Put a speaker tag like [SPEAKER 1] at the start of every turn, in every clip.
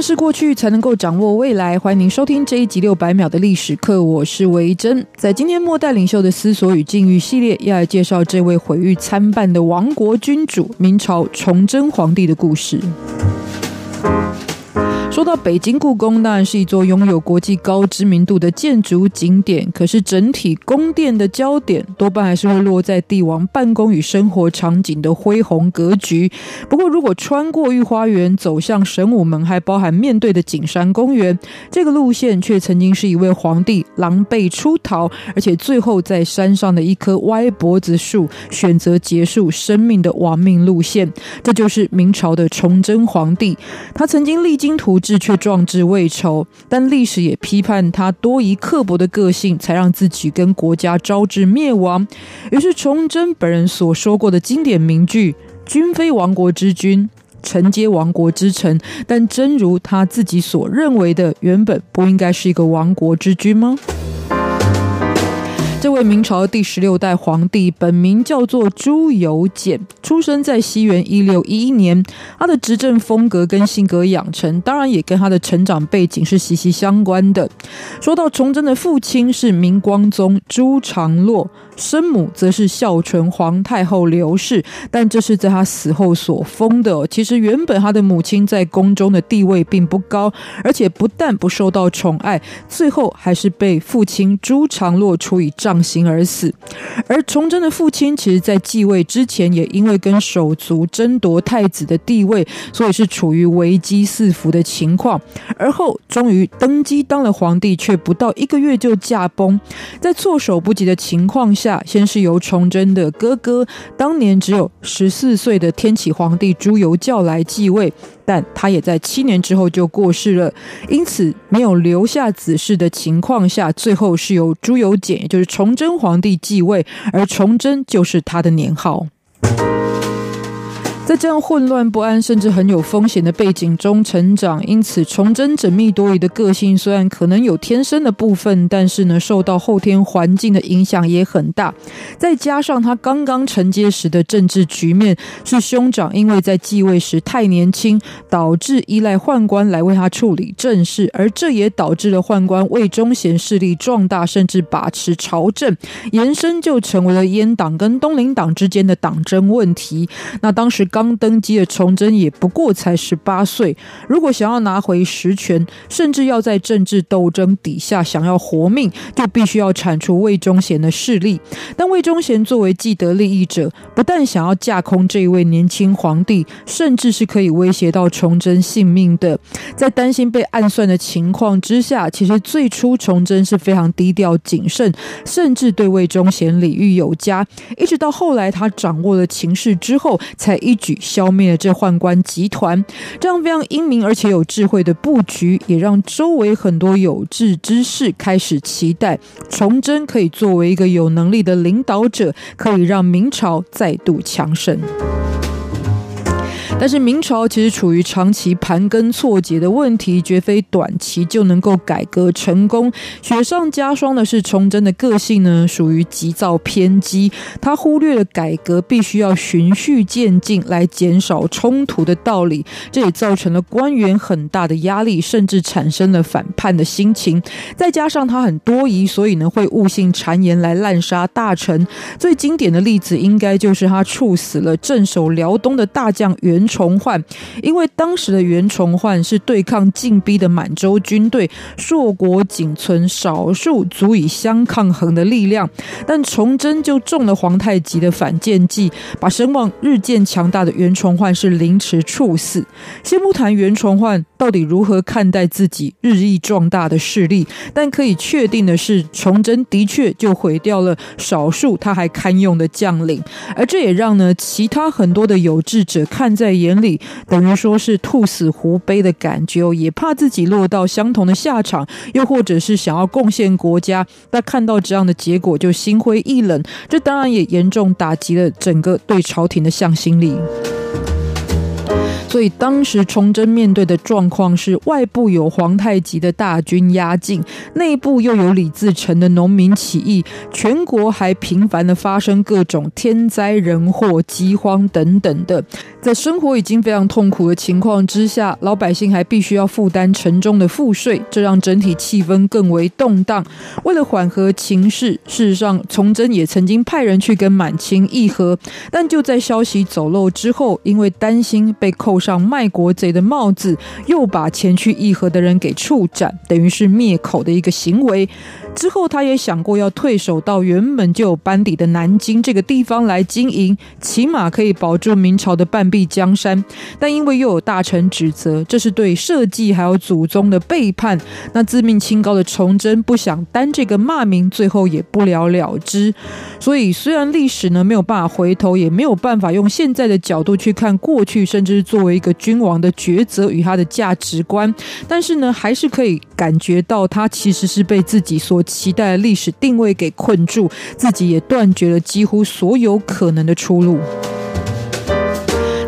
[SPEAKER 1] 是过去，才能够掌握未来。欢迎您收听这一集六百秒的历史课，我是维珍。在今天末代领袖的思索与境遇系列，要来介绍这位毁誉参半的亡国君主——明朝崇祯皇帝的故事。说到北京故宫，当然是一座拥有国际高知名度的建筑景点。可是整体宫殿的焦点多半还是会落在帝王办公与生活场景的恢宏格局。不过，如果穿过御花园走向神武门，还包含面对的景山公园，这个路线却曾经是一位皇帝狼狈出逃，而且最后在山上的一棵歪脖子树选择结束生命的亡命路线。这就是明朝的崇祯皇帝，他曾经励精图志却壮志未酬，但历史也批判他多疑刻薄的个性，才让自己跟国家招致灭亡。于是崇祯本人所说过的经典名句：“君非亡国之君，臣皆亡国之臣。”但真如他自己所认为的，原本不应该是一个亡国之君吗？这位明朝第十六代皇帝本名叫做朱由检，出生在西元一六一一年。他的执政风格跟性格养成，当然也跟他的成长背景是息息相关的。说到崇祯的父亲是明光宗朱常洛。生母则是孝纯皇太后刘氏，但这是在他死后所封的。其实原本他的母亲在宫中的地位并不高，而且不但不受到宠爱，最后还是被父亲朱常洛处以杖杖刑而死。而崇祯的父亲，其实在继位之前，也因为跟手足争夺太子的地位，所以是处于危机四伏的情况。而后终于登基当了皇帝，却不到一个月就驾崩，在措手不及的情况下。先是由崇祯的哥哥，当年只有十四岁的天启皇帝朱由校来继位，但他也在七年之后就过世了，因此没有留下子嗣的情况下，最后是由朱由检，也就是崇祯皇帝继位，而崇祯就是他的年号。在这样混乱不安，甚至很有风险的背景中成长，因此崇祯缜密多疑的个性虽然可能有天生的部分，但是呢，受到后天环境的影响也很大。再加上他刚刚承接时的政治局面，是兄长因为在继位时太年轻，导致依赖宦官来为他处理政事，而这也导致了宦官魏忠贤势力壮大，甚至把持朝政，延伸就成为了阉党跟东林党之间的党争问题。那当时刚。刚登基的崇祯也不过才十八岁，如果想要拿回实权，甚至要在政治斗争底下想要活命，就必须要铲除魏忠贤的势力。但魏忠贤作为既得利益者，不但想要架空这一位年轻皇帝，甚至是可以威胁到崇祯性命的。在担心被暗算的情况之下，其实最初崇祯是非常低调谨慎，甚至对魏忠贤礼遇有加。一直到后来他掌握了情势之后，才一举。消灭了这宦官集团，这样非常英明而且有智慧的布局，也让周围很多有志之士开始期待崇祯可以作为一个有能力的领导者，可以让明朝再度强盛。但是明朝其实处于长期盘根错节的问题，绝非短期就能够改革成功。雪上加霜的是，崇祯的个性呢，属于急躁偏激，他忽略了改革必须要循序渐进来减少冲突的道理，这也造成了官员很大的压力，甚至产生了反叛的心情。再加上他很多疑，所以呢会误信谗言来滥杀大臣。最经典的例子，应该就是他处死了镇守辽东的大将袁崇焕，因为当时的袁崇焕是对抗进逼的满洲军队，硕果仅存少数足以相抗衡的力量，但崇祯就中了皇太极的反间计，把声望日渐强大的袁崇焕是凌迟处死。先不谈袁崇焕到底如何看待自己日益壮大的势力，但可以确定的是，崇祯的确就毁掉了少数他还堪用的将领，而这也让呢其他很多的有志者看在眼里，等于说是兔死狐悲的感觉，也怕自己落到相同的下场，又或者是想要贡献国家，但看到这样的结果就心灰意冷，这当然也严重打击了整个对朝廷的向心力。所以当时崇祯面对的状况是，外部有皇太极的大军压境，内部又有李自成的农民起义，全国还频繁的发生各种天灾人祸、饥荒等等的。在生活已经非常痛苦的情况之下，老百姓还必须要负担沉重的赋税，这让整体气氛更为动荡。为了缓和情势，事实上，崇祯也曾经派人去跟满清议和，但就在消息走漏之后，因为担心被扣上卖国贼的帽子，又把前去议和的人给处斩，等于是灭口的一个行为。之后，他也想过要退守到原本就有班底的南京这个地方来经营，起码可以保住明朝的半壁江山。但因为又有大臣指责这是对社稷还有祖宗的背叛，那自命清高的崇祯不想担这个骂名，最后也不了了之。所以，虽然历史呢没有办法回头，也没有办法用现在的角度去看过去，甚至作为一个君王的抉择与他的价值观，但是呢，还是可以感觉到他其实是被自己所。期待历史定位给困住，自己也断绝了几乎所有可能的出路。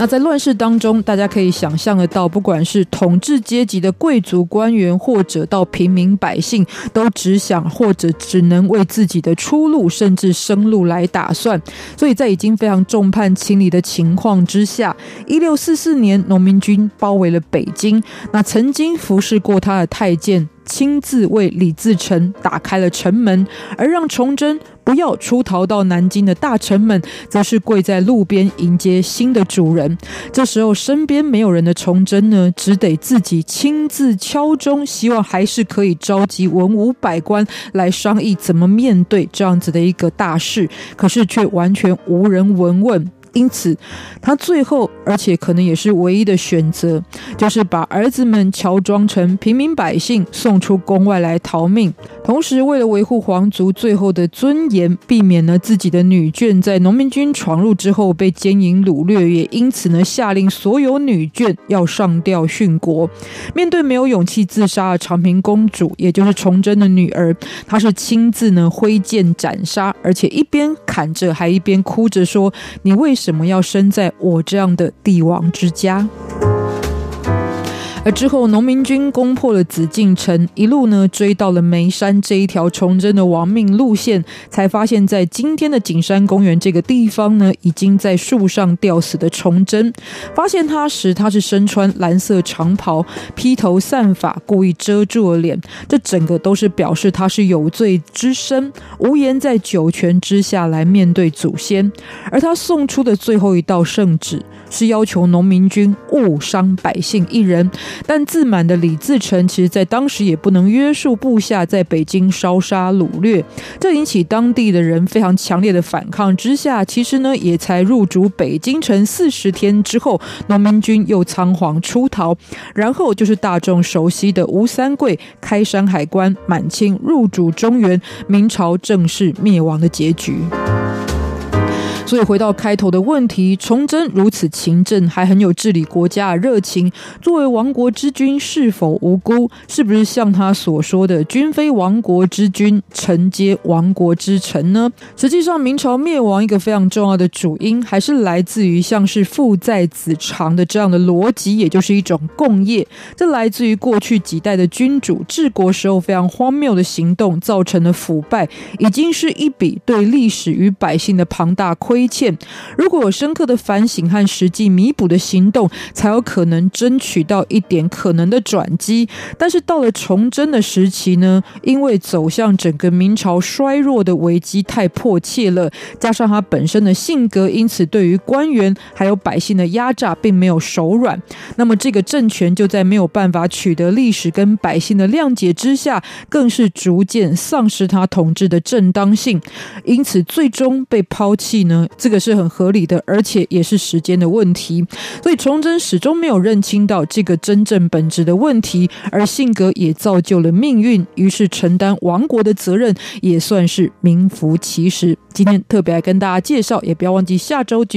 [SPEAKER 1] 那在乱世当中，大家可以想象得到，不管是统治阶级的贵族官员，或者到平民百姓，都只想或者只能为自己的出路甚至生路来打算。所以在已经非常众叛亲离的情况之下，一六四四年，农民军包围了北京。那曾经服侍过他的太监。亲自为李自成打开了城门，而让崇祯不要出逃到南京的大臣们，则是跪在路边迎接新的主人。这时候，身边没有人的崇祯呢，只得自己亲自敲钟，希望还是可以召集文武百官来商议怎么面对这样子的一个大事。可是，却完全无人闻问。因此，他最后，而且可能也是唯一的选择，就是把儿子们乔装成平民百姓，送出宫外来逃命。同时，为了维护皇族最后的尊严，避免了自己的女眷在农民军闯入之后被奸淫掳掠，也因此呢下令所有女眷要上吊殉国。面对没有勇气自杀的长平公主，也就是崇祯的女儿，她是亲自呢挥剑斩杀，而且一边砍着，还一边哭着说：“你为。”为什么要生在我这样的帝王之家？而之后，农民军攻破了紫禁城，一路呢追到了眉山这一条崇祯的亡命路线，才发现，在今天的景山公园这个地方呢，已经在树上吊死的崇祯。发现他时，他是身穿蓝色长袍，披头散发，故意遮住了脸，这整个都是表示他是有罪之身，无颜在九泉之下来面对祖先。而他送出的最后一道圣旨，是要求农民军勿伤百姓一人。但自满的李自成，其实在当时也不能约束部下在北京烧杀掳掠，这引起当地的人非常强烈的反抗。之下，其实呢，也才入主北京城四十天之后，农民军又仓皇出逃，然后就是大众熟悉的吴三桂开山海关，满清入主中原，明朝正式灭亡的结局。所以回到开头的问题，崇祯如此勤政，还很有治理国家的热情。作为亡国之君，是否无辜？是不是像他所说的“君非亡国之君，臣皆亡国之臣”呢？实际上，明朝灭亡一个非常重要的主因，还是来自于像是父在子长的这样的逻辑，也就是一种共业。这来自于过去几代的君主治国时候非常荒谬的行动造成的腐败，已经是一笔对历史与百姓的庞大亏。亏欠，如果有深刻的反省和实际弥补的行动，才有可能争取到一点可能的转机。但是到了崇祯的时期呢，因为走向整个明朝衰弱的危机太迫切了，加上他本身的性格，因此对于官员还有百姓的压榨并没有手软。那么这个政权就在没有办法取得历史跟百姓的谅解之下，更是逐渐丧失他统治的正当性，因此最终被抛弃呢。这个是很合理的，而且也是时间的问题。所以崇祯始终没有认清到这个真正本质的问题，而性格也造就了命运，于是承担亡国的责任，也算是名副其实。今天特别来跟大家介绍，也不要忘记下周继续